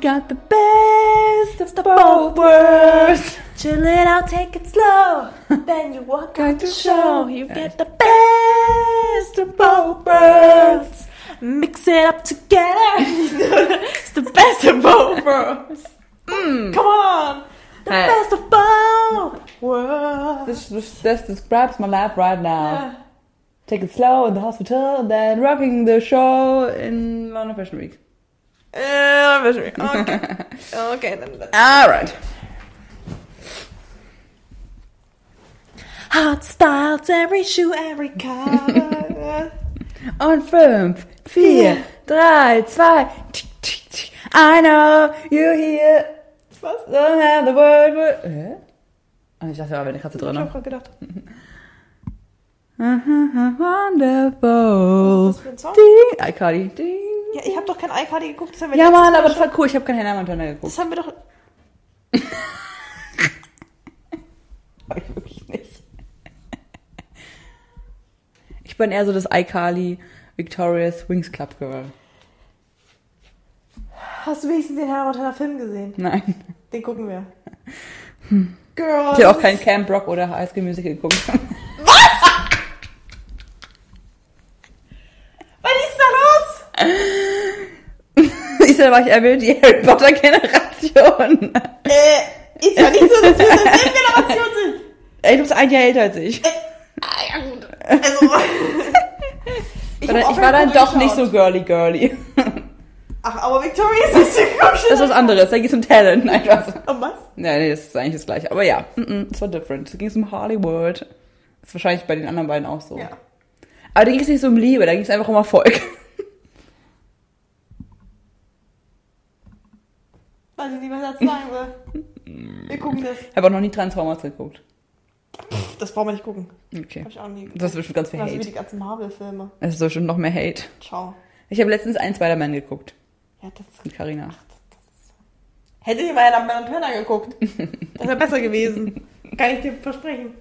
got the best of the both worlds. Chill it out, take it slow. Then you walk out the show. You get the best of both worlds. Mix it up together. it's the best of both worlds. Mm. Come on. The Hey. best of both worlds. This, this, this describes my life right now. Yeah. Take it slow in the hospital then rocking the show in London Fashion Week. Uh, okay. okay, then. then. Alright. Hot styles, every shoe, every color. Und fünf, vier, drei, zwei. I know you hear. Was? Don't have the word. word. Hä? Ah, ich dachte, da wäre eine Katze Ich drin. hab grad gedacht. Wonderful. Was ist das für ein Song? Ding. iCardi. Ding. Ja, ich habe doch kein iCardi geguckt. Das haben wir Ja, Mann, aber das war cool. Ich habe keine Hannah Montana geguckt. Das haben wir doch. Hab ich wirklich nicht. Ich bin eher so das iCarly Victorious Wings Club Girl. Hast du wenigstens den Hannah Montana Film gesehen? Nein. Den gucken wir. Girl. Ich habe auch kein Camp Rock oder High School Musical geguckt. Was ist da da war ich erwähnt, die Harry Potter Generation. Äh, ist ja nicht so, dass wir in derselben Generation sind. Ey, du bist ein Jahr älter als ich. Ah, ja, gut. Also. ich auch ich war dann doch nicht so geschaut. girly girly. Ach, aber Victoria ist nicht so geguckt. Das ist was anderes, da geht es um Talent. Nein, was? Um was? Ja, nee, das ist eigentlich das gleiche. Aber ja, mm -mm, es war different. Da ging es um Hollywood. Das ist wahrscheinlich bei den anderen beiden auch so. Ja. Aber da ging es nicht so um Liebe, da ging es einfach um Erfolg. Weiß ich nicht, was ich dazu sagen will. Wir gucken das. Ich habe auch noch nie Transformers geguckt. Das brauchen wir nicht gucken. Okay. Hab ich auch nie geguckt. Das ist bestimmt ganz viel Das ist wie Hate. die ganzen Marvel-Filme. Es ist bestimmt noch mehr Hate. Ciao. Ich habe letztens einen Spider-Man geguckt. Ja, das Mit Carina. Hätte ich mal nach Mel Turner geguckt. Das wäre besser gewesen. Kann ich dir versprechen.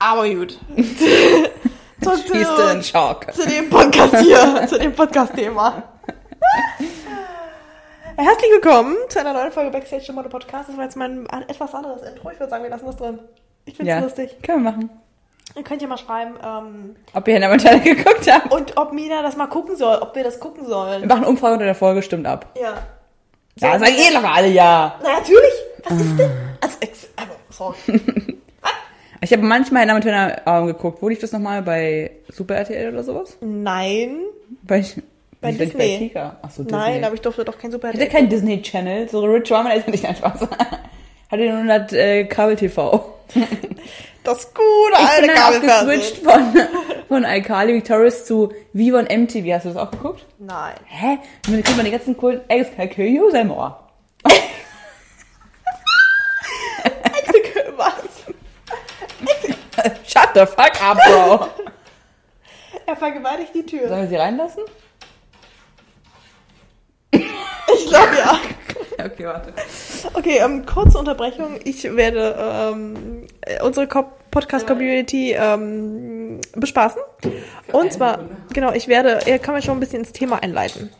Aber gut. Zurück zu, zu dem Podcast hier, zu dem Podcast-Thema. Herzlich willkommen zu einer neuen Folge Backstage im Mode Podcast. Das war jetzt mein ein etwas anderes Intro. Ich würde sagen, wir lassen das drin. Ich finde es Ja, lustig. können wir machen. Ihr könnt ja mal schreiben, ähm, Ob ihr Hannah Montana geguckt habt? und ob Mina das mal gucken soll, ob wir das gucken Wir sollen. machen eine Umfrage unter der Folge, stimmt ab. Ja. Ja, sagen eh locker alle ja. Na, natürlich. Was ist denn? Also, ex also sorry. Ich habe manchmal Hannah Montana ähm, geguckt. Wo lief das nochmal? Bei Super RTL oder sowas? Nein. Bei, Bei Disney. Bei Kika. Achso, Disney. Nein, aber ich durfte doch kein Super Hat er kein Disney Channel? So Rich Ramen ist nicht einfach. Hat er nur das äh, Kabel-TV. Das gute Ich alte bin dann auch Kabelfernsehen. geswitcht von, von iCarly Victorious zu Viva und MTV. Hast du das auch geguckt? Nein. Hä? Und dann kriegt man die ganzen coolen XKQ sein Ohr. Was? Shut the fuck up, Bro. Er vergewaltigt die Tür. Sollen wir sie reinlassen? Ich glaube ja. Okay, warte. Okay, ähm, kurze Unterbrechung. Ich werde ähm, äh, unsere Co- Podcast-Community ähm, bespaßen. Und zwar, genau, ich werde, er kann mir schon ein bisschen ins Thema einleiten.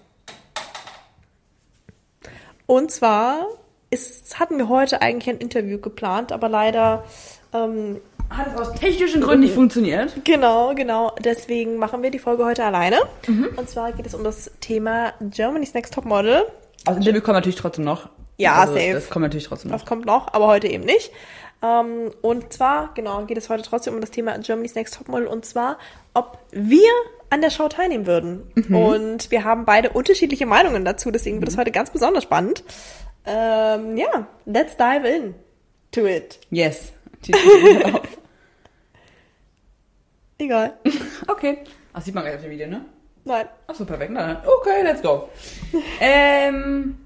Und zwar ist, hatten wir heute eigentlich ein Interview geplant, aber leider ähm, Hat es aus technischen Gründen nicht funktioniert? Genau, genau. Deswegen machen wir die Folge heute alleine. Und zwar geht es um das Thema Germany's Next Top Model. Also Interview kommt natürlich trotzdem noch. Ja, also, safe. Das kommt natürlich trotzdem noch. Das kommt noch, aber heute eben nicht. Ähm, und zwar, genau, geht es heute trotzdem um das Thema Germany's Next Top Model. Und zwar, ob wir an der Show teilnehmen würden. Und wir haben beide unterschiedliche Meinungen dazu. Deswegen wird es heute ganz besonders spannend. Ähm, ja, let's dive in to it. Yes. Egal. okay. Ach, sieht man gleich auf dem Video, ne? Nein. Achso, perfekt. Na, dann. Okay, let's go. ähm.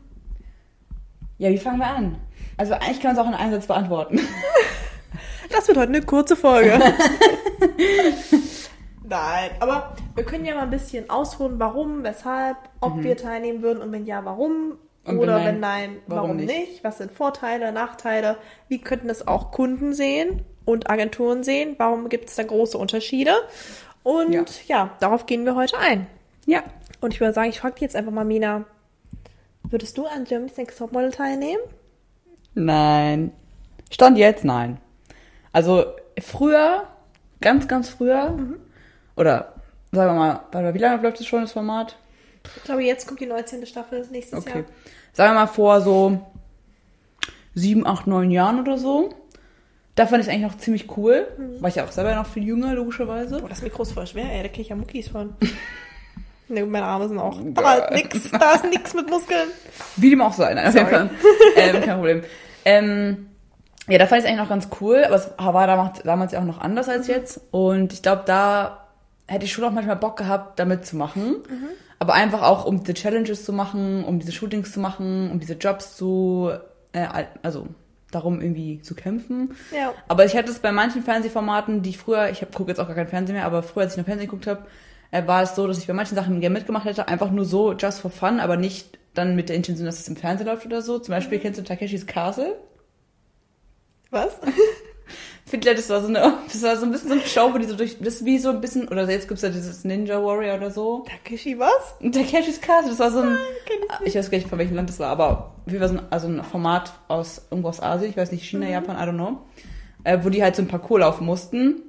Ja, wie fangen wir an? Also eigentlich kann man es auch in einem Satz beantworten. Das wird heute eine kurze Folge. Nein, aber wir können ja mal ein bisschen ausholen, warum, weshalb, ob wir teilnehmen würden und wenn ja, warum. Mhm. Und wenn Oder nein, wenn nein, warum, warum nicht? nicht? Was sind Vorteile, Nachteile? Wie könnten es auch Kunden sehen und Agenturen sehen? Warum gibt es da große Unterschiede? Und ja. Ja. darauf gehen wir heute ein. ja. Und ich würde sagen, ich frage dich jetzt einfach mal, Mina, Würdest du an Germany's Next Topmodel teilnehmen? Nein. Stand jetzt, nein. Also früher, ganz, ganz früher, Mhm. oder sagen wir mal, wie lange läuft das schon, das Format? Ich glaube, jetzt kommt die 19. Staffel nächstes Okay. Jahr. Sagen wir mal vor so sieben, acht, neun Jahren oder so. Da fand ich es eigentlich noch ziemlich cool. Mhm. War ich ja auch selber noch viel jünger, logischerweise. Boah, das Mikro ist voll schwer, ey. Da krieg ich ja Muckis von. ne, meine Arme sind auch. Da halt nix. Da ist nix mit Muskeln. Wie dem auch sei, nein, auf jeden. Fall. ähm, kein Problem. Ähm, ja, da fand ich es eigentlich noch ganz cool, aber es war damals, damals ja auch noch anders als jetzt. Und ich glaube, da hätte ich schon auch manchmal Bock gehabt, da mitzumachen. Aber einfach auch, um diese Challenges zu machen, um diese Shootings zu machen, um diese Jobs zu, äh, also darum irgendwie zu kämpfen. Ja. Aber ich hatte es bei manchen Fernsehformaten, die früher, ich gucke jetzt auch gar kein Fernsehen mehr, aber früher, als ich noch Fernsehen geguckt habe, äh, war es so, dass ich bei manchen Sachen gerne mitgemacht hätte, einfach nur so, just for fun, aber nicht dann mit der Intention, dass es im Fernsehen läuft oder so. Zum Beispiel kennst du Takeshis Castle? Was? Finde, das war so eine, das war so ein bisschen so eine Show, wo die so durch, das ist wie so ein bisschen, oder jetzt gibt's ja dieses Ninja Warrior oder so. Takeshi, was? Takeshis Castle, das war so ein, kenn ich ich weiß gar nicht, von welchem Land das war, aber wie war so ein, also ein Format aus, irgendwo aus Asien, ich weiß nicht, China, Japan, I don't know, äh, wo die halt so ein Parcours laufen mussten.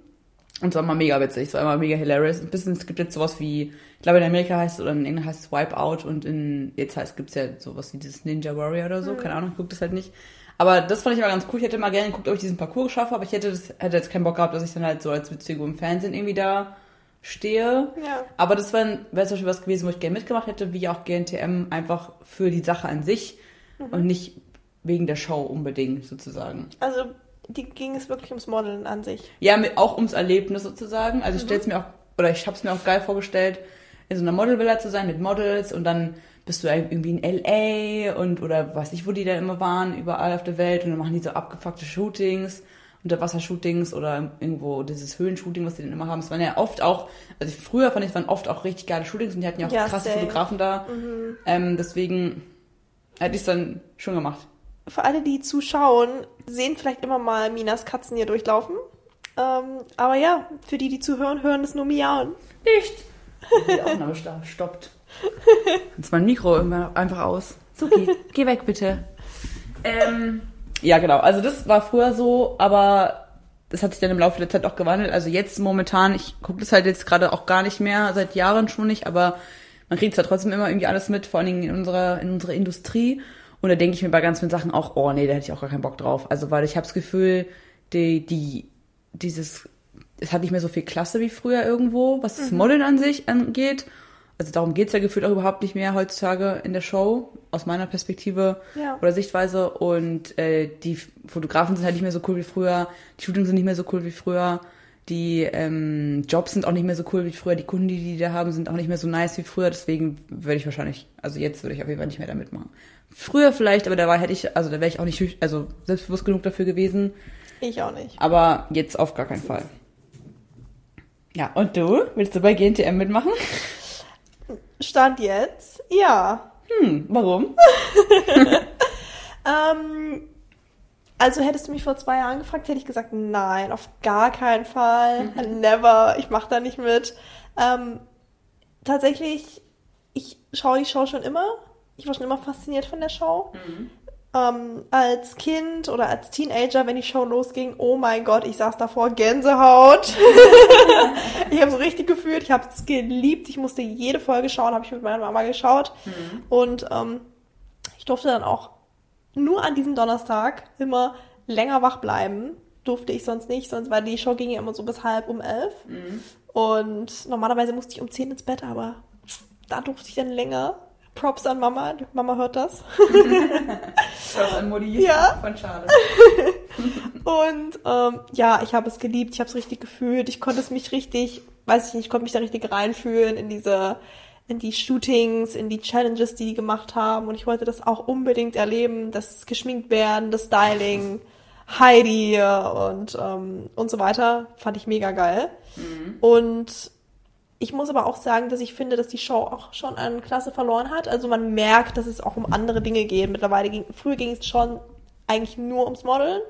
Und es war immer mega witzig, es war immer mega hilarious. Ein bisschen, es gibt jetzt sowas wie, ich glaube in Amerika heißt es, oder in England heißt es Wipeout und in, jetzt heißt, gibt's ja sowas wie dieses Ninja Warrior oder so, keine Ahnung, ich guck das halt nicht. Aber das fand ich immer ganz cool. Ich hätte mal gerne geguckt, ob ich diesen Parcours geschafft habe, aber ich hätte, das, hätte jetzt keinen Bock gehabt, dass ich dann halt so als Witzfigur im Fernsehen irgendwie da stehe. Ja. Aber das wäre wär zum Beispiel was gewesen, wo ich gerne mitgemacht hätte, wie auch GNTM, einfach für die Sache an sich und nicht wegen der Show unbedingt sozusagen. Also, die ging es wirklich ums Modeln an sich. Ja, mit, auch ums Erlebnis sozusagen. Also ich Mhm. stell's mir auch, oder ich habe es mir auch geil vorgestellt, in so einer Modelvilla zu sein mit Models und dann bist du irgendwie in LA und oder weiß nicht, wo die da immer waren, überall auf der Welt und dann machen die so abgefuckte Shootings, Unterwassershootings oder irgendwo dieses Höhenshooting, was die dann immer haben. Es waren ja oft auch, also früher fand ich, es waren oft auch richtig geile Shootings und die hatten ja auch Ja, krasse safe. Fotografen da. Ähm, deswegen hätte ich es dann schon gemacht. Für alle, die zuschauen, sehen vielleicht immer mal Minas Katzen hier durchlaufen. Ähm, aber ja, für die, die zuhören, hören es nur miauen. Nicht. Die Aufnahme stoppt. Jetzt mein Mikro irgendwann einfach aus. Suki, geh weg bitte. Ähm, ja, genau. Also das war früher so, aber das hat sich dann im Laufe der Zeit auch gewandelt. Also jetzt momentan, ich gucke das halt jetzt gerade auch gar nicht mehr, seit Jahren schon nicht, aber man kriegt zwar trotzdem immer irgendwie alles mit, vor allen Dingen in unserer, in unserer Industrie. Und da denke ich mir bei ganz vielen Sachen auch, oh nee, da hätte ich auch gar keinen Bock drauf. Also weil ich habe das Gefühl, die, die, dieses, es hat nicht mehr so viel Klasse wie früher irgendwo, was das Modeln an sich angeht. Also darum geht's ja gefühlt auch überhaupt nicht mehr heutzutage in der Show, aus meiner Perspektive Ja. oder Sichtweise. Und äh, die Fotografen sind halt nicht mehr so cool wie früher, die Shootings sind nicht mehr so cool wie früher, die ähm, Jobs sind auch nicht mehr so cool wie früher, die Kunden, die die da haben, sind auch nicht mehr so nice wie früher. Deswegen würde ich wahrscheinlich, also jetzt würde ich auf jeden Fall nicht mehr da mitmachen. Früher vielleicht, aber da war hätte ich, also da wäre ich auch nicht, also selbstbewusst genug dafür gewesen. Ich auch nicht. Aber jetzt auf gar keinen Fall. Ja, und du? Willst du bei GNTM mitmachen? Stand jetzt? Ja. Hm, warum? Ähm, also hättest du mich vor zwei Jahren gefragt, hätte ich gesagt, nein, auf gar keinen Fall. Never. Ich mache da nicht mit. Ähm, tatsächlich, ich schaue die Show schon immer. Ich war schon immer fasziniert von der Show. Ähm, als Kind oder als Teenager, wenn die Show losging, oh mein Gott, ich saß davor, Gänsehaut. ich habe so richtig gefühlt, ich habe es geliebt. Ich musste jede Folge schauen, habe ich mit meiner Mama geschaut. Und ähm, ich durfte dann auch nur an diesem Donnerstag immer länger wach bleiben. Durfte ich sonst nicht, sonst weil die Show ging ja immer so bis halb um elf. Und normalerweise musste ich um zehn ins Bett, aber da durfte ich dann länger. Props an Mama, Mama hört das. Das an Modi. Ja. Von Schade. Und ähm, ja, ich habe es geliebt, ich habe es richtig gefühlt, ich konnte es mich richtig, weiß ich nicht, ich konnte mich da richtig reinfühlen in diese, in die Shootings, in die Challenges, die die gemacht haben. Und ich wollte das auch unbedingt erleben, das geschminkt werden, das Styling, Heidi und ähm, und so weiter, fand ich mega geil. Und ich muss aber auch sagen, dass ich finde, dass die Show auch schon an Klasse verloren hat. Also man merkt, dass es auch um andere Dinge geht. Mittlerweile ging, früher ging es schon eigentlich nur ums Modeln.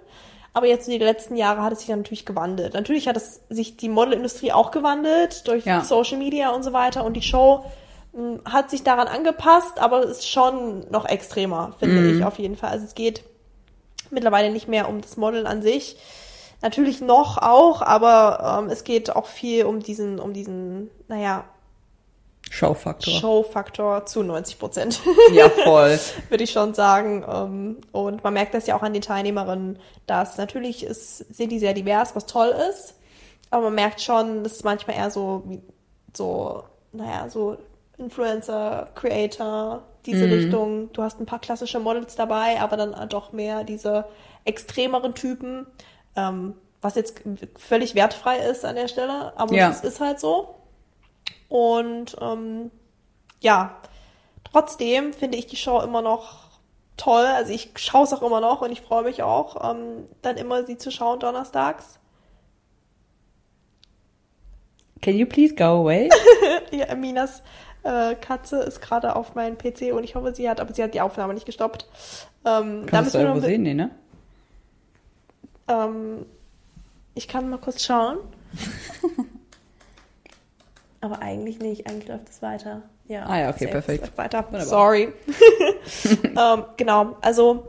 Aber jetzt in den letzten Jahren hat es sich dann natürlich gewandelt. Natürlich hat es sich die Modelindustrie auch gewandelt durch Ja. Social Media und so weiter. Und die Show m, hat sich daran angepasst, aber ist schon noch extremer, finde Mhm. ich auf jeden Fall. Also es geht mittlerweile nicht mehr um das Modeln an sich. Natürlich noch auch, aber ähm, es geht auch viel um diesen, um diesen, naja, Showfaktor. Show-Faktor zu 90 Prozent. Ja, voll. würde ich schon sagen. Ähm, Und man merkt das ja auch an den Teilnehmerinnen, dass natürlich ist, sind die sehr divers, was toll ist. Aber man merkt schon, das ist manchmal eher so, so, naja, so Influencer, Creator, diese Richtung. Du hast ein paar klassische Models dabei, aber dann doch mehr diese extremeren Typen, ähm, was jetzt völlig wertfrei ist an der Stelle, aber Ja. es ist halt so. Und ähm, ja, trotzdem finde ich die Show immer noch toll. Also ich schaue es auch immer noch und ich freue mich auch, ähm, dann immer sie zu schauen donnerstags. Can you please go away? Ja, Minas äh, Katze ist gerade auf meinem PC und ich hoffe, sie hat, aber sie hat die Aufnahme nicht gestoppt. Ähm, da Kannst du müssen wir irgendwo sehen? Nee, ne? Ähm, ich kann mal kurz schauen. aber eigentlich nicht, eigentlich läuft es weiter. Ja, Ah ja, okay, perfekt. Weiter. Wunderbar. Sorry. ähm, genau, also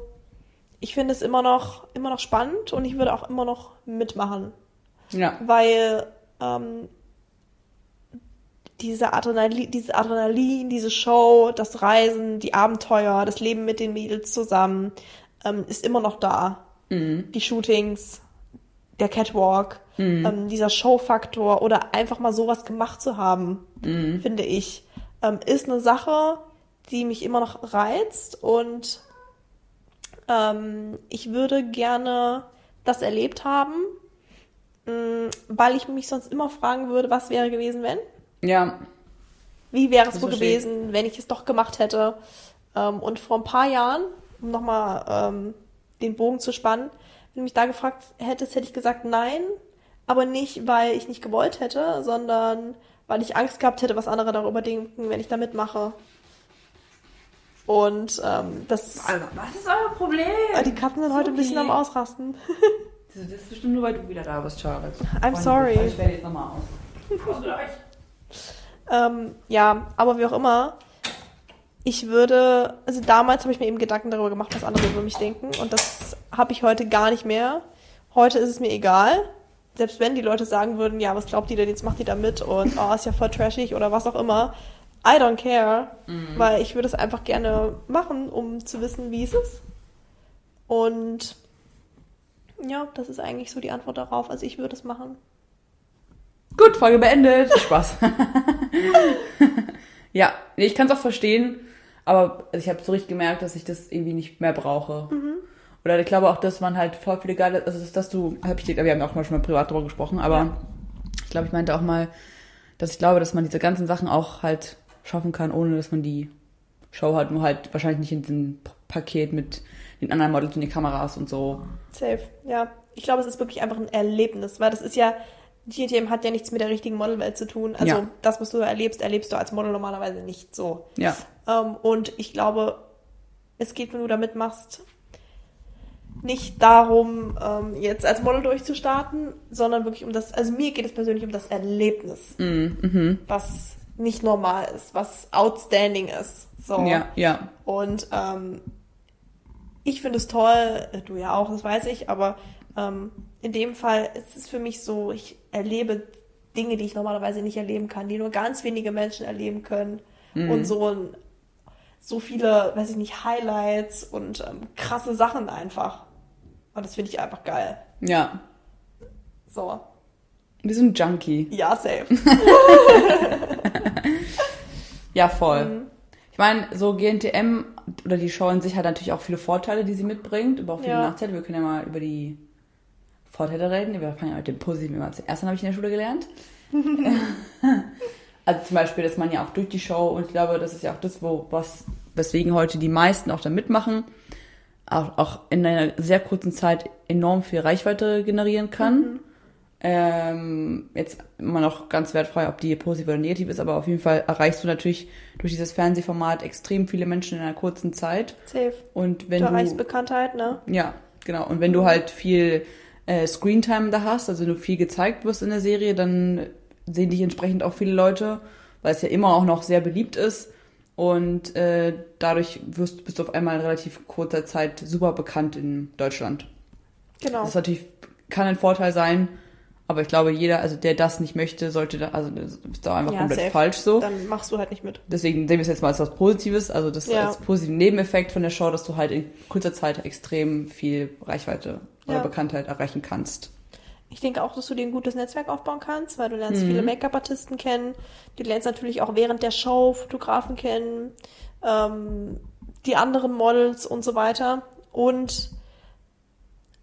ich finde es immer noch, immer noch spannend und ich würde auch immer noch mitmachen. Ja. weil ähm, diese Adrenalin, diese Adrenalin, diese Show, das Reisen, die Abenteuer, das Leben mit den Mädels zusammen ähm, ist immer noch da. Die Shootings, der Catwalk, ähm, dieser Showfaktor oder einfach mal sowas gemacht zu haben, finde ich, ähm, ist eine Sache, die mich immer noch reizt und ähm, ich würde gerne das erlebt haben, mh, weil ich mich sonst immer fragen würde, was wäre gewesen, wenn? Ja. Wie wäre es wohl gewesen, wenn ich es doch gemacht hätte? Ähm, und vor ein paar Jahren, um nochmal ähm, den Bogen zu spannen, wenn du mich da gefragt hättest, hätte ich gesagt nein, aber nicht, weil ich nicht gewollt hätte, sondern weil ich Angst gehabt hätte, was andere darüber denken, wenn ich da mitmache. Und ähm, das, Also, was ist euer Problem? äh, die Katzen sind heute ein bisschen am. Ausrasten. Das ist bestimmt nur, weil du wieder da bist, Charlotte. I'm Freunde, sorry. Ich werde jetzt nochmal aus. Ähm, ja, aber wie auch immer, ich würde, also damals habe ich mir eben Gedanken darüber gemacht, was andere über mich denken und das habe ich heute gar nicht mehr. Heute ist es mir egal, selbst wenn die Leute sagen würden, ja, was glaubt ihr denn, jetzt macht ihr da mit und oh, ist ja voll trashig oder was auch immer. I don't care, weil ich würde es einfach gerne machen, um zu wissen, wie es ist. Und ja, das ist eigentlich so die Antwort darauf. Also ich würde es machen. Gut, Folge beendet. Spaß. ja, ich kann es auch verstehen, aber ich habe so richtig gemerkt, dass ich das irgendwie nicht mehr brauche. Oder ich glaube auch, dass man halt voll viele geile, also dass, dass du, hab ich dir, wir haben auch mal schon mal privat darüber gesprochen, aber Ja. ich glaube, ich meinte auch mal, dass ich glaube, dass man diese ganzen Sachen auch halt schaffen kann, ohne dass man die Show hat, nur halt wahrscheinlich nicht in diesem Paket mit den anderen Models und den Kameras und so. Safe, ja. Ich glaube, es ist wirklich einfach ein Erlebnis, weil das ist ja, GTM hat ja nichts mit der richtigen Modelwelt zu tun. Also Ja. das, was du erlebst, erlebst du als Model normalerweise nicht so. Ja. Ähm, und ich glaube, es geht, wenn du da mitmachst, nicht darum, ähm, jetzt als Model durchzustarten, sondern wirklich um das, also mir geht es persönlich um das Erlebnis, Mhm. Mhm. was nicht normal ist, was outstanding ist. So. Ja, ja. Und ähm, ich finde es toll, du ja auch, das weiß ich, aber ähm, in dem Fall ist es für mich so, ich erlebe Dinge, die ich normalerweise nicht erleben kann, die nur ganz wenige Menschen erleben können. Und so ein, so viele, weiß ich nicht, Highlights und ähm, krasse Sachen einfach. Und das finde ich einfach geil. Ja. So. Wir sind Junkie. Ja, safe. Ja, voll. Mhm. Ich meine, so GNTM oder die Show an sich hat natürlich auch viele Vorteile, die sie mitbringt, aber auch viele Ja. Nachteile. Wir können ja mal über die Vorteile reden. Wir fangen ja mit dem Positiven immer zuerst an, habe ich in der Schule gelernt. also zum Beispiel, dass man ja auch durch die Show, und ich glaube, das ist ja auch das, wo, was, weswegen heute die meisten auch da mitmachen, auch, auch in einer sehr kurzen Zeit enorm viel Reichweite generieren kann. Ähm, jetzt immer noch ganz wertfrei, ob die positiv oder negativ ist, aber auf jeden Fall erreichst du natürlich durch dieses Fernsehformat extrem viele Menschen in einer kurzen Zeit. Safe. Und wenn du du, erreichst Bekanntheit, ne? ja, genau. Und wenn du halt viel äh, Screentime da hast, also wenn du viel gezeigt wirst in der Serie, dann sehen dich entsprechend auch viele Leute. weil es ja immer auch noch sehr beliebt ist. Und äh, dadurch wirst, bist du auf einmal in relativ kurzer Zeit super bekannt in Deutschland. Genau. Das ist natürlich, kann ein Vorteil sein, aber ich glaube, jeder, also der das nicht möchte, sollte da, also das ist da einfach Ja, komplett safe. falsch so. Dann machst du halt nicht mit. Deswegen sehen wir es jetzt mal als was Positives, also das Ja. als positiven Nebeneffekt von der Show, dass du halt in kurzer Zeit extrem viel Reichweite oder Ja. Bekanntheit erreichen kannst. Ich denke auch, dass du dir ein gutes Netzwerk aufbauen kannst, weil du lernst Mhm. viele Make-up-Artisten kennen. Du lernst natürlich auch während der Show Fotografen kennen, ähm, die anderen Models und so weiter. Und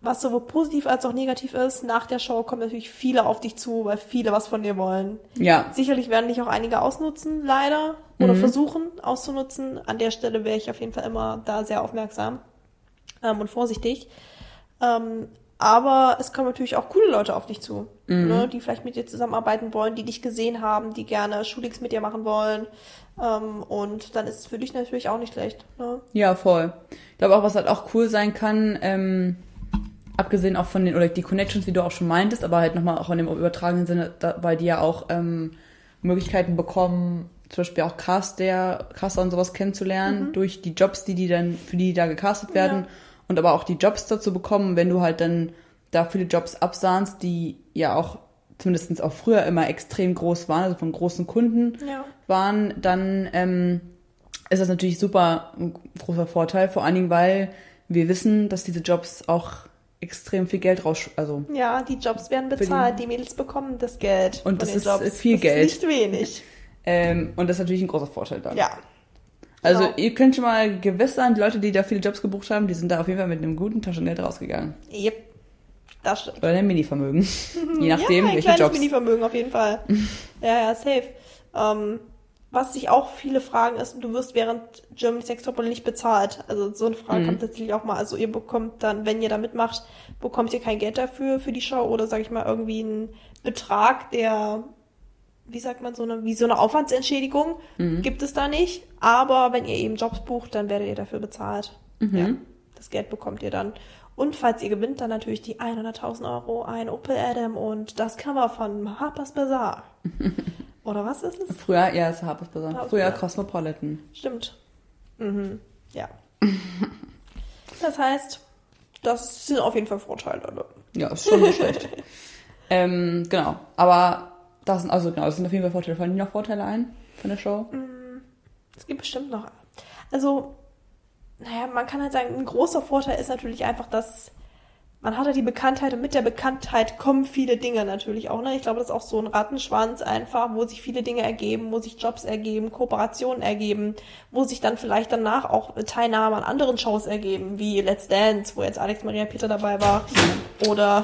was sowohl positiv als auch negativ ist, nach der Show kommen natürlich viele auf dich zu, weil viele was von dir wollen. Ja, Sicherlich werden dich auch einige ausnutzen, leider, oder versuchen auszunutzen. An der Stelle wäre ich auf jeden Fall immer da sehr aufmerksam ähm, und vorsichtig. Ähm, aber es kommen natürlich auch coole Leute auf dich zu, ne, die vielleicht mit dir zusammenarbeiten wollen, die dich gesehen haben, die gerne Shootings mit dir machen wollen. Ähm, und dann ist es für dich natürlich auch nicht schlecht. Ne? ja, voll. Ich glaube auch, was halt auch cool sein kann, ähm, abgesehen auch von den, oder die Connections, wie du auch schon meintest, aber halt nochmal auch in dem übertragenen Sinne, da, weil die ja auch ähm, Möglichkeiten bekommen, zum Beispiel auch Cast der, Caster und sowas kennenzulernen, durch die Jobs, die die dann, für die die da gecastet werden. Ja. Und aber auch die Jobs dazu bekommen, wenn du halt dann da viele Jobs absahnst, die ja auch zumindest auch früher immer extrem groß waren, also von großen Kunden Ja. waren, dann ähm, ist das natürlich super ein großer Vorteil, vor allen Dingen, weil wir wissen, dass diese Jobs auch extrem viel Geld raus, also Ja, die Jobs werden die- bezahlt, die Mädels bekommen das Geld. Und das ist, Jobs. äh, viel das Geld. Ist nicht wenig. ähm, und das ist natürlich ein großer Vorteil dann. Ja. Also genau. ihr könnt schon mal gewiss sein, die Leute, die da viele Jobs gebucht haben, die sind da auf jeden Fall mit einem guten Taschengeld rausgegangen. Yep. Das stimmt. Oder einem Mini-Vermögen. Je nachdem, ja, ein welche kleines Jobs. Mini-Vermögen auf jeden Fall. ja, ja, safe. Ähm, was sich auch viele fragen ist, du wirst während Germany's Next Topmodel nicht bezahlt. Also so eine Frage Mhm. kommt tatsächlich auch mal. Also ihr bekommt dann, wenn ihr da mitmacht, bekommt ihr kein Geld dafür für die Show oder sag ich mal irgendwie einen Betrag, der wie sagt man so eine wie so eine Aufwandsentschädigung Mhm. gibt es da nicht. Aber wenn ihr eben Jobs bucht, dann werdet ihr dafür bezahlt. Mhm. Ja, das Geld bekommt ihr dann. Und falls ihr gewinnt, dann natürlich die 100.000 Euro, ein Opel Adam und das Cover von Harper's Bazaar. Oder was ist es? Früher, ja, es ist Harper's Bazaar. Harper's Früher Bazaar. Cosmopolitan. Stimmt. Mhm. Ja. Das heißt, das sind auf jeden Fall Vorteile. Ja, ist schon nicht schlecht. Ähm, genau. Aber das sind, also genau, das sind auf jeden Fall Vorteile. Fallen dir noch Vorteile ein von der Show? Es gibt bestimmt noch. Also, naja, man kann halt sagen, ein großer Vorteil ist natürlich einfach, dass man hat ja die Bekanntheit und mit der Bekanntheit kommen viele Dinge natürlich auch. Ne? Ich glaube, das ist auch so ein Rattenschwanz einfach, wo sich viele Dinge ergeben, wo sich Jobs ergeben, Kooperationen ergeben, wo sich dann vielleicht danach auch Teilnahme an anderen Shows ergeben, wie Let's Dance, wo jetzt Alex Maria Peter dabei war. Oder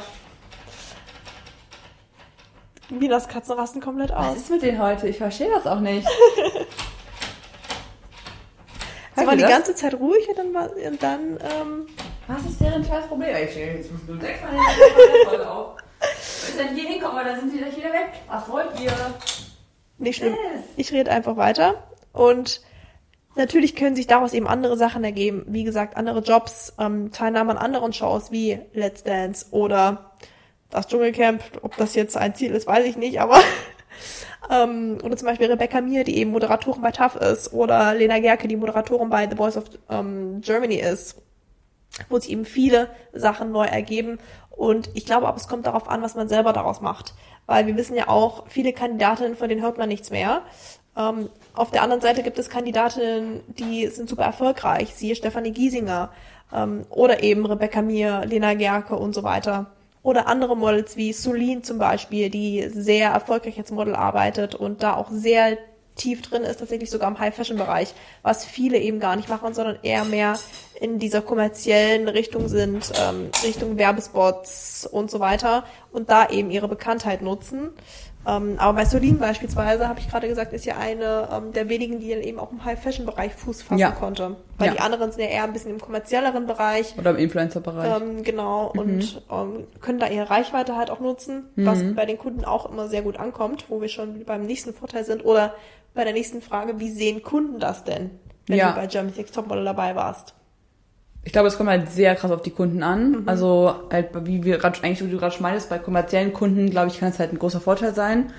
Minas Katzen rasten komplett aus. Was ist mit denen heute? Ich verstehe das auch nicht. Sie Hört war die das? ganze Zeit ruhig und dann, war, und dann ähm, Was ist deren scheiß Problem? Ich stehe jetzt muss nur sechs Mal voll auf. Wenn ich dann hier hinkomme, dann sind die gleich wieder weg. Was wollt ihr? Nicht schlimm. Yes. Ich rede einfach weiter. Und natürlich können sich daraus eben andere Sachen ergeben. Wie gesagt, andere Jobs, ähm, Teilnahme an anderen Shows wie Let's Dance oder das Dschungelcamp. Ob das jetzt ein Ziel ist, weiß ich nicht, aber ähm, oder zum Beispiel Rebecca Mir, die eben Moderatorin bei TAF ist, oder Lena Gerke, die Moderatorin bei The Voice of ähm, Germany ist, wo sich eben viele Sachen neu ergeben. Und ich glaube aber, es kommt darauf an, was man selber daraus macht. Weil wir wissen ja auch, viele Kandidatinnen, von denen hört man nichts mehr. Ähm, auf der anderen Seite gibt es Kandidatinnen, die sind super erfolgreich, siehe Stefanie Giesinger ähm, oder eben Rebecca Mir, Lena Gerke und so weiter. Oder andere Models wie Solin zum Beispiel, die sehr erfolgreich als Model arbeitet und da auch sehr tief drin ist, tatsächlich sogar im High-Fashion-Bereich, was viele eben gar nicht machen, sondern eher mehr in dieser kommerziellen Richtung sind, ähm, Richtung Werbespots und so weiter und da eben ihre Bekanntheit nutzen. Ähm, aber bei Solin beispielsweise, habe ich gerade gesagt, ist ja eine ähm, der wenigen, die dann eben auch im High-Fashion-Bereich Fuß fassen Ja. konnte. Weil Ja. die anderen sind ja eher ein bisschen im kommerzielleren Bereich. Oder im Influencer-Bereich. Ähm, genau, Mhm. und ähm, können da ihre Reichweite halt auch nutzen, was bei den Kunden auch immer sehr gut ankommt, wo wir schon beim nächsten Vorteil sind. Oder bei der nächsten Frage, wie sehen Kunden das denn, wenn Ja. du bei Germany's Next Topmodel dabei warst? Ich glaube, es kommt halt sehr krass auf die Kunden an. Mhm. Also halt, wie wir grad, eigentlich, wie du gerade schon meintest, bei kommerziellen Kunden, glaube ich, kann es halt ein großer Vorteil sein.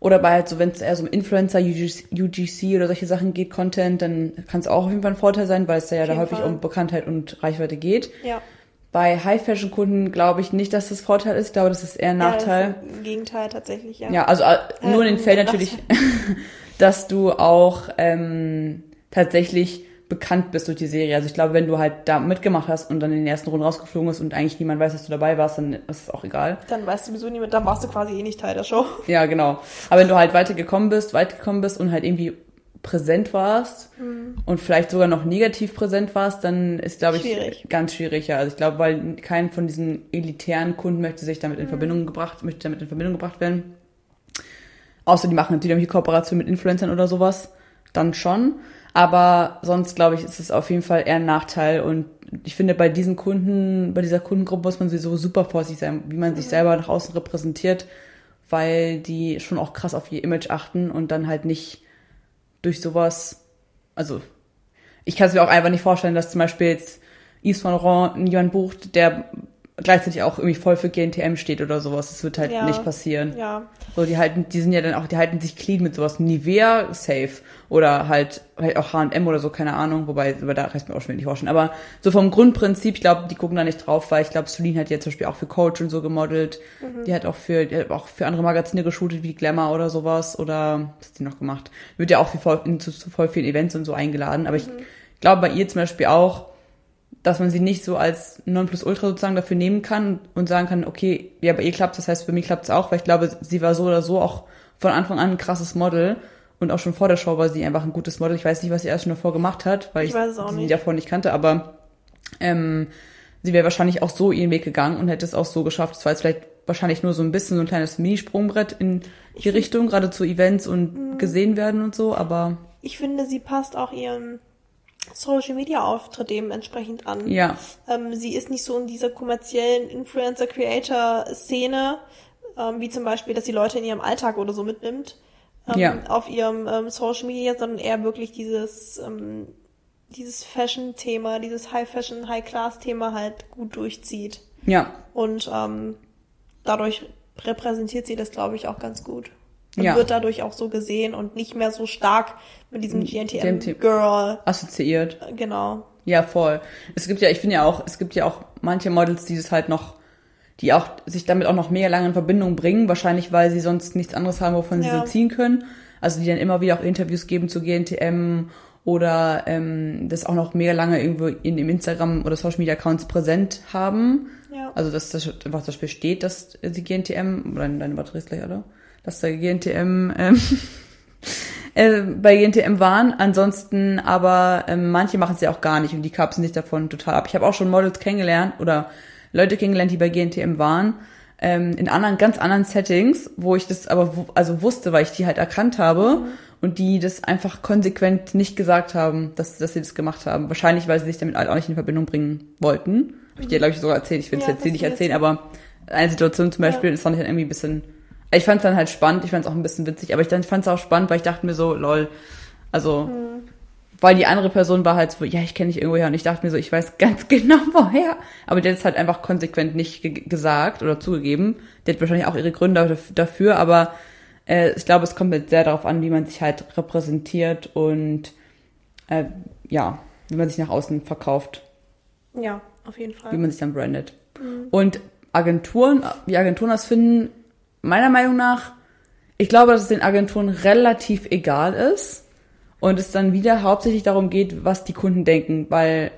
Oder bei halt so, wenn es eher so um Influencer, UGC, UGC oder solche Sachen geht, Content, dann kann es auch auf jeden Fall ein Vorteil sein, weil es ja da häufig Fall. um Bekanntheit und Reichweite geht. Ja. Bei High-Fashion-Kunden glaube ich nicht, dass das Vorteil ist. Ich glaube, das ist eher ein Nachteil. Ja, ist Im Gegenteil tatsächlich, ja. Ja, also äh, nur in den Ähm, Fällen natürlich, dass du auch ähm, tatsächlich bekannt bist durch die Serie. Also ich glaube, wenn du halt da mitgemacht hast und dann in den ersten Runden rausgeflogen bist und eigentlich niemand weiß, dass du dabei warst, dann ist es auch egal. Dann weißt du sowieso niemand, dann warst du quasi eh nicht Teil der Show. Ja, genau. Aber wenn du halt weitergekommen bist, weitergekommen bist und halt irgendwie präsent warst und vielleicht sogar noch negativ präsent warst, dann ist, glaube ich, Schwierig. ganz schwierig. Ja. Also ich glaube, weil kein von diesen elitären Kunden möchte sich damit in Verbindung gebracht, möchte damit in Verbindung gebracht werden. Außer die machen natürlich Kooperation mit Influencern oder sowas, dann schon. Aber sonst, glaube ich, ist es auf jeden Fall eher ein Nachteil. Und ich finde, bei diesen Kunden, bei dieser Kundengruppe muss man sowieso super vorsichtig sein, wie man sich selber nach außen repräsentiert, weil die schon auch krass auf ihr Image achten und dann halt nicht durch sowas, also ich kann es mir auch einfach nicht vorstellen, dass zum Beispiel jetzt Yves Saint Laurent jemand bucht, der gleichzeitig auch irgendwie voll für GNTM steht oder sowas. Das wird halt Ja. nicht passieren. Ja. So, die halten, die sind ja dann auch, die halten sich clean mit sowas. Nivea, safe. Oder halt, halt auch H&M oder so, keine Ahnung. Wobei, aber da reicht mir auch schon nicht vorstellen. Aber so vom Grundprinzip, ich glaube, die gucken da nicht drauf, weil ich glaube, Celine hat ja zum Beispiel auch für Coach und so gemodelt. Die hat auch für, die hat auch für andere Magazine geshootet, wie Glamour oder sowas. Oder, was hat die noch gemacht? Wird ja auch für voll, zu, zu voll vielen Events und so eingeladen. Aber ich glaube, bei ihr zum Beispiel auch, dass man sie nicht so als Nonplusultra sozusagen dafür nehmen kann und sagen kann, okay, ja, bei ihr klappt das heißt, bei mir klappt es auch, weil ich glaube, sie war so oder so auch von Anfang an ein krasses Model und auch schon vor der Show war sie einfach ein gutes Model. Ich weiß nicht, was sie erst schon davor gemacht hat, weil Ich ich, sie nicht. davor nicht kannte, aber ähm, sie wäre wahrscheinlich auch so ihren Weg gegangen und hätte es auch so geschafft. Es war jetzt vielleicht wahrscheinlich nur so ein bisschen so ein kleines Minisprungbrett in die Richtung, gerade zu Events und Mhm. gesehen werden und so, aber Ich finde, sie passt auch ihrem Social Media Auftritt dementsprechend an. ja, Ähm, sie ist nicht so in dieser kommerziellen Influencer-Creator-Szene, ähm, wie zum Beispiel, dass sie Leute in ihrem Alltag oder so mitnimmt, ähm, Ja. auf ihrem ähm, Social Media, sondern eher wirklich dieses, ähm, dieses Fashion-Thema, dieses High-Fashion, High-Class-Thema halt gut durchzieht. ja, Und ähm, dadurch repräsentiert sie das, glaube ich, auch ganz gut. Und Ja. wird dadurch auch so gesehen und nicht mehr so stark mit diesem GNTM. GNTM-Girl. assoziiert. Genau. Ja, voll. Es gibt ja, ich finde ja auch, es gibt ja auch manche Models, die das halt noch, die auch sich damit auch noch mega lange in Verbindung bringen, wahrscheinlich weil sie sonst nichts anderes haben, wovon sie Ja. so ziehen können. Also die dann immer wieder auch Interviews geben zu GNTM oder ähm, das auch noch mega lange irgendwo in dem Instagram oder Social Media Accounts präsent haben. Ja. Also dass das einfach zum Beispiel steht, dass die GNTM, oder deine Batterie ist gleich, oder? Dass da GNTM ähm, äh, bei GNTM waren. Ansonsten aber ähm, manche machen es ja auch gar nicht und die kapseln sich davon total ab. Ich habe auch schon Models kennengelernt oder Leute kennengelernt, die bei GNTM waren, ähm, in anderen, ganz anderen Settings, wo ich das aber also wusste, weil ich die halt erkannt habe und die das einfach konsequent nicht gesagt haben, dass, dass sie das gemacht haben. Wahrscheinlich, weil sie sich damit halt auch nicht in Verbindung bringen wollten. Hab ich dir, glaube ich, sogar erzählt. Ich will es Ja, jetzt hier nicht erzählen, aber eine Situation zum Beispiel, das fand ich dann irgendwie ein bisschen, ich fand es dann halt spannend, ich fand es auch ein bisschen witzig, aber ich fand es auch spannend, weil ich dachte mir so, lol, also, weil die andere Person war halt so, ja, ich kenne dich irgendwoher und ich dachte mir so, ich weiß ganz genau woher, aber der hat es halt einfach konsequent nicht ge gesagt oder zugegeben. Der hat wahrscheinlich auch ihre Gründe daf- dafür, aber äh, ich glaube, es kommt halt sehr darauf an, wie man sich halt repräsentiert und äh, ja, wie man sich nach außen verkauft Ja, auf jeden wie Fall. man sich dann brandet. Und Agenturen, wie Agenturen das finden, meiner Meinung nach, ich glaube, dass es den Agenturen relativ egal ist und es dann wieder hauptsächlich darum geht, was die Kunden denken, weil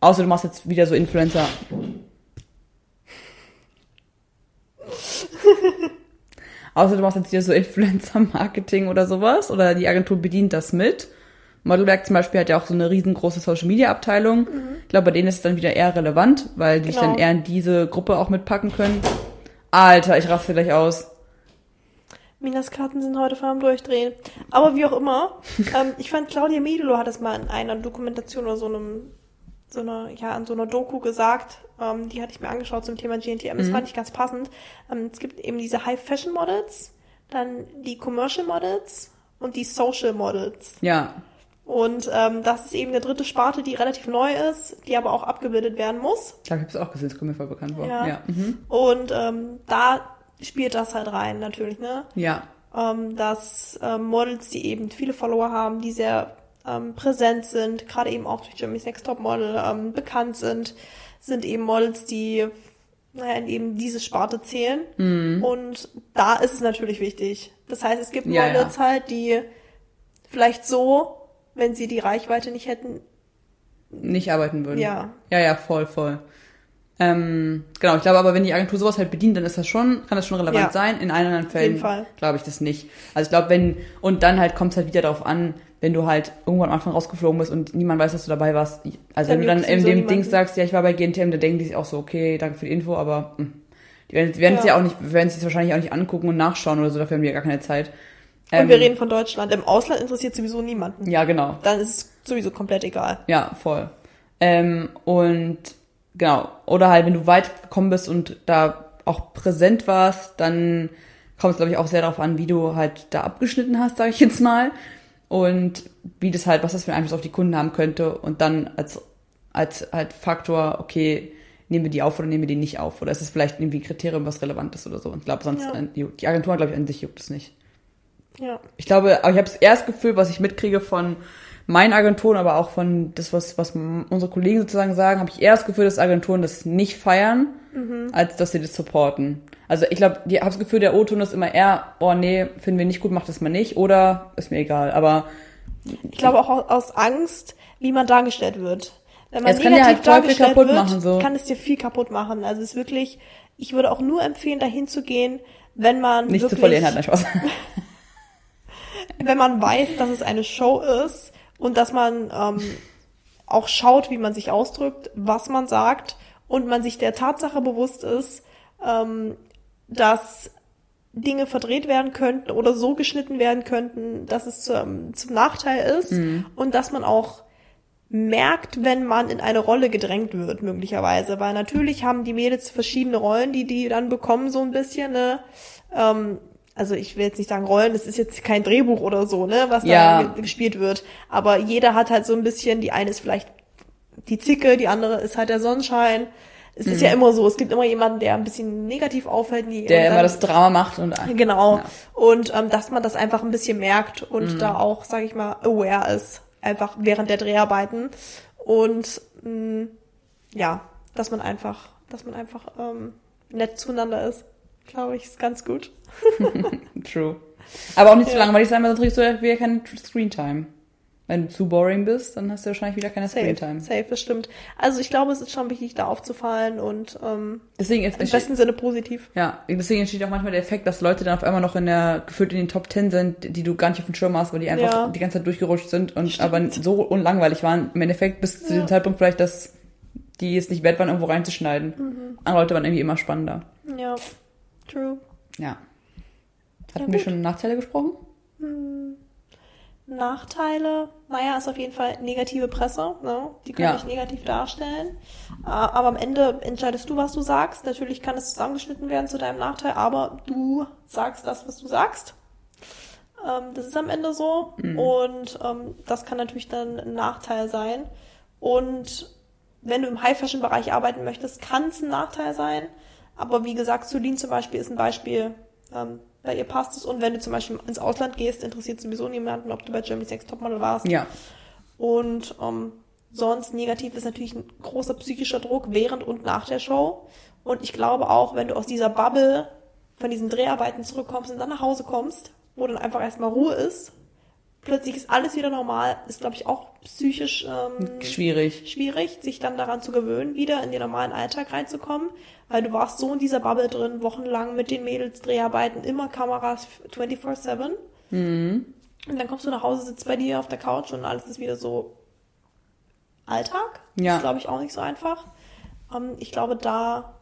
außer du machst jetzt wieder so Influencer. außer du machst jetzt wieder so Influencer-Marketing oder sowas oder die Agentur bedient das mit. Modelwerk zum Beispiel hat ja auch so eine riesengroße Social-Media-Abteilung. Ich glaube, bei denen ist es dann wieder eher relevant, weil die sich Genau. dann eher in diese Gruppe auch mitpacken können. Alter, ich raste gleich aus. Minas Karten sind heute am Durchdrehen. Aber wie auch immer, ähm, ich fand Claudia Medelo hat es mal in einer Dokumentation oder so einem, so einer, ja, in so einer Doku gesagt, ähm, die hatte ich mir angeschaut zum Thema GNTM. Das fand ich ganz passend. Ähm, es gibt eben diese High Fashion Models, dann die Commercial Models und die Social Models. Ja, Und ähm, das ist eben eine dritte Sparte, die relativ neu ist, die aber auch abgebildet werden muss. ich habe es auch gesehen, das kommt mir voll bekannt vor. Ja. Ja, mhm. Und ähm, da spielt das halt rein, natürlich, ne? ja. ähm, dass ähm, Models, die eben viele Follower haben, die sehr ähm, präsent sind, gerade eben auch durch Jimmy's Next Top Model ähm, bekannt sind, sind eben Models, die naja, in eben diese Sparte zählen. Mhm. Und da ist es natürlich wichtig. Das heißt, es gibt Ja, Models halt, die vielleicht so, wenn sie die Reichweite nicht hätten, Nicht arbeiten würden. ja, Ja, ja, voll, voll. Ähm, genau, ich glaube aber, wenn die Agentur sowas halt bedient, dann ist das schon, kann das schon relevant Ja. sein. In anderen Fällen glaube ich das nicht. Also ich glaube, wenn, und dann halt kommt es halt wieder darauf an, wenn du halt irgendwo am Anfang rausgeflogen bist und niemand weiß, dass du dabei warst. Also Dann wenn du dann in sowieso dem niemanden. Ding sagst, ja, ich war bei GNTM, dann denken die sich auch so, okay, danke für die Info, aber mh. die werden, die werden es Ja. ja auch nicht, werden es wahrscheinlich auch nicht angucken und nachschauen oder so, dafür haben die ja gar keine Zeit. Und Ähm, wir reden von Deutschland. Im Ausland interessiert sowieso niemanden. Ja, genau. Dann ist es sowieso komplett egal. Ja, voll. Ähm, und genau, oder halt, wenn du weit gekommen bist und da auch präsent warst, dann kommt es, glaube ich, auch sehr darauf an, wie du halt da abgeschnitten hast, sage ich jetzt mal. Und wie das halt, was das für einen Einfluss auf die Kunden haben könnte. Und dann als, als halt Faktor, okay, nehmen wir die auf oder nehmen wir die nicht auf? Oder ist es vielleicht irgendwie ein Kriterium, was relevant ist oder so? Und ich glaube, sonst, Ja. die, die Agentur, glaube ich, an sich juckt es nicht. Ja. Ich glaube, aber ich habe das Gefühl, was ich mitkriege von meinen Agenturen, aber auch von das, was, was unsere Kollegen sozusagen sagen, habe ich eher das Gefühl, dass Agenturen das nicht feiern, als dass sie das supporten. Also ich glaube, ich habe das Gefühl, der O-Ton ist immer eher, oh nee, finden wir nicht gut, mach das mal nicht, oder ist mir egal. Aber Ich glaube auch aus- Angst, wie man dargestellt wird. Wenn man Es kann dir halt dargestellt kaputt wird, machen, so. kann es dir viel kaputt machen. Also es ist wirklich, ich würde auch nur empfehlen, dahin zu gehen, wenn man nicht wirklich, zu verlieren hat, Spaß. wenn man weiß, dass es eine Show ist und dass man ähm, auch schaut, wie man sich ausdrückt, was man sagt und man sich der Tatsache bewusst ist, ähm, dass Dinge verdreht werden könnten oder so geschnitten werden könnten, dass es zum, zum Nachteil ist und dass man auch merkt, wenn man in eine Rolle gedrängt wird, möglicherweise. Weil natürlich haben die Mädels verschiedene Rollen, die die dann bekommen, so ein bisschen, ne? Ähm, also ich will jetzt nicht sagen Rollen, das ist jetzt kein Drehbuch oder so, ne, was Ja. da ge- gespielt wird. Aber jeder hat halt so ein bisschen, die eine ist vielleicht die Zicke, die andere ist halt der Sonnenschein. Es ist ja immer so, es gibt immer jemanden, der ein bisschen negativ auffällt. Die, Mhm. Der immer das Drama macht und Genau. Ja. Und ähm, dass man das einfach ein bisschen merkt und Mhm. da auch, sage ich mal, aware ist, einfach während der Dreharbeiten. Und mh, ja, dass man einfach, dass man einfach ähm, nett zueinander ist, glaube ich, ist ganz gut. True. Aber auch nicht zu Ja. langweilig sein, weil sonst kriegst du wieder keine Screentime. Wenn du zu boring bist, dann hast du wahrscheinlich wieder keine Safe, Screentime. safe, das stimmt. Also ich glaube, es ist schon wichtig, da aufzufallen und ähm, Deswegen im besten Sinne positiv. Ja, deswegen entsteht auch manchmal der Effekt, dass Leute dann auf einmal noch in der, gefühlt in den Top Ten sind, die du gar nicht auf dem Schirm hast, weil die einfach Ja. die ganze Zeit durchgerutscht sind und Stimmt. aber so unlangweilig waren. Im Endeffekt bis zu Ja. dem Zeitpunkt vielleicht, dass die es nicht wert waren, irgendwo reinzuschneiden. Mhm. Andere Leute waren irgendwie immer spannender. Ja, true. Ja. Hatten Ja, wir schon Nachteile gesprochen? Nachteile, naja, ist auf jeden Fall negative Presse, ne? Die können Ja. dich negativ darstellen. Aber am Ende entscheidest du, was du sagst. Natürlich kann es zusammengeschnitten werden zu deinem Nachteil, aber du sagst das, was du sagst. Ähm, das ist am Ende so. Und ähm, das kann natürlich dann ein Nachteil sein. Und wenn du im High-Fashion-Bereich arbeiten möchtest, kann es ein Nachteil sein. Aber wie gesagt, Celine zum Beispiel ist ein Beispiel, ähm, bei ihr passt es. Und wenn du zum Beispiel ins Ausland gehst, interessiert sowieso niemanden, ob du bei Germany's Next Topmodel warst. Ja. Und ähm, sonst negativ ist natürlich ein großer psychischer Druck während und nach der Show. Und ich glaube auch, wenn du aus dieser Bubble von diesen Dreharbeiten zurückkommst und dann nach Hause kommst, wo dann einfach erstmal Ruhe ist, plötzlich ist alles wieder normal, ist glaube ich auch psychisch ähm, Schwierig. schwierig, sich dann daran zu gewöhnen, wieder in den normalen Alltag reinzukommen, weil du warst so in dieser Bubble drin, wochenlang mit den Mädels, Dreharbeiten, immer Kameras 24-7. Mhm. Und dann kommst du nach Hause, sitzt bei dir auf der Couch und alles ist wieder so Alltag. Ja. ist, glaube ich, auch nicht so einfach. Ähm, ich glaube, da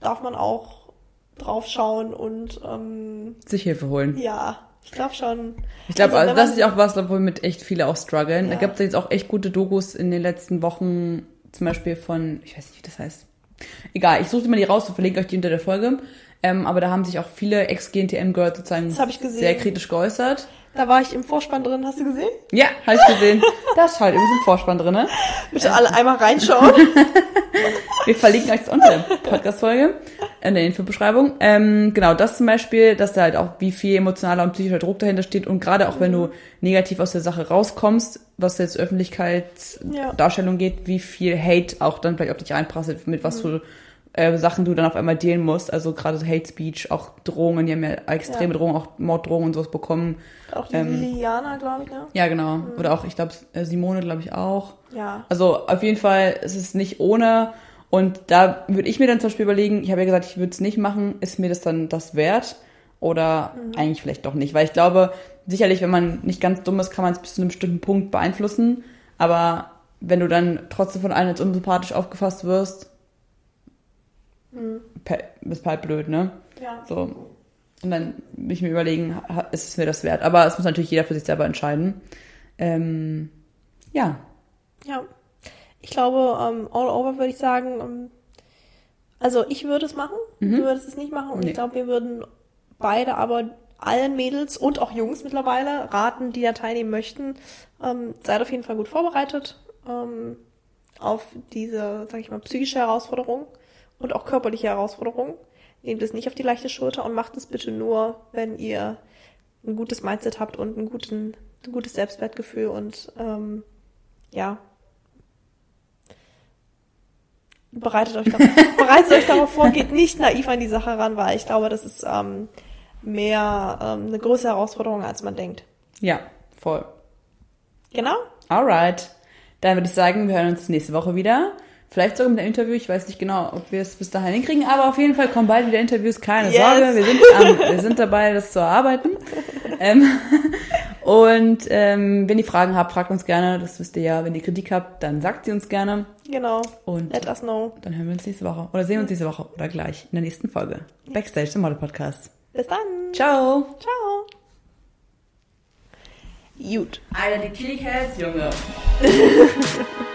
darf man auch drauf schauen und ähm, Sich Hilfe holen. ja, ich glaube schon. Ich glaube, also, wenn das ist auch was, womit echt viele auch strugglen. Da Ja. gibt es jetzt auch echt gute Dokus in den letzten Wochen, zum Beispiel von, ich weiß nicht, wie das heißt. Egal, ich suche mal die raus und verlinke euch die unter der Folge. Ähm, aber da haben sich auch viele Ex-GNTM-Girls sozusagen Das ich sehr kritisch geäußert. Da war ich im Vorspann drin, hast du gesehen? Ja, habe ich gesehen. Da ist halt übrigens ein Vorspann drin. Ne? Bitte alle einmal reinschauen. Wir verlinken euch das unter der Podcast-Folge in der Infobeschreibung. Ähm, genau, das zum Beispiel, dass da halt auch wie viel emotionaler und psychischer Druck dahinter steht und gerade auch wenn du negativ aus der Sache rauskommst, was jetzt Öffentlichkeitsdarstellung geht, wie viel Hate auch dann vielleicht auf dich einprasselt, mit was für äh, Sachen du dann auf einmal dealen musst. Also gerade so Hate Speech, auch Drohungen, die haben ja extreme Ja. Drohungen, auch Morddrohungen und sowas bekommen. Auch die Ähm, Liliana, glaube ich, ne? Ja, genau. Oder auch, ich glaube, Simone, glaube ich, auch. Ja. Also auf jeden Fall ist es nicht ohne. Und da würde ich mir dann zum Beispiel überlegen, ich habe ja gesagt, ich würde es nicht machen, ist mir das dann das wert? Oder eigentlich vielleicht doch nicht? Weil ich glaube, sicherlich, wenn man nicht ganz dumm ist, kann man es bis zu einem bestimmten Punkt beeinflussen. Aber wenn du dann trotzdem von allen als unsympathisch aufgefasst wirst, pe- ist halt blöd, ne? Ja. So. Und dann will ich mir überlegen, ist es mir das wert? Aber es muss natürlich jeder für sich selber entscheiden. Ähm, ja, Ja. Ich glaube, ähm, all over würde ich sagen, ähm, also ich würde es machen, du würdest es nicht machen und Nee. ich glaube, wir würden beide aber allen Mädels und auch Jungs mittlerweile raten, die da teilnehmen möchten, ähm, seid auf jeden Fall gut vorbereitet ähm, auf diese, sag ich mal, psychische Herausforderung und auch körperliche Herausforderung. Nehmt es nicht auf die leichte Schulter und macht es bitte nur, wenn ihr ein gutes Mindset habt und einen guten, ein gutes Selbstwertgefühl und ähm, ja, bereitet euch darauf, bereitet euch darauf vor, geht nicht naiv an die Sache ran, weil ich glaube, das ist ähm, mehr ähm, eine größere Herausforderung, als man denkt. ja, voll. Genau? Alright. Dann würde ich sagen, wir hören uns nächste Woche wieder. Vielleicht sogar mit einem Interview. Ich weiß nicht genau, ob wir es bis dahin hinkriegen, aber auf jeden Fall kommen bald wieder Interviews. Keine Yes. Sorge, wir sind, am, wir sind dabei, das zu erarbeiten. ähm, und ähm, wenn ihr Fragen habt, fragt uns gerne. Das wisst ihr ja. Wenn ihr Kritik habt, dann sagt sie uns gerne. Genau. Und Let us know. dann hören wir uns nächste Woche. Oder sehen wir uns nächste Woche. Oder gleich in der nächsten Folge. Backstage, der Model Podcast. Bis dann. Ciao. Ciao. Gut. Alter, die Kitty Cats, Junge.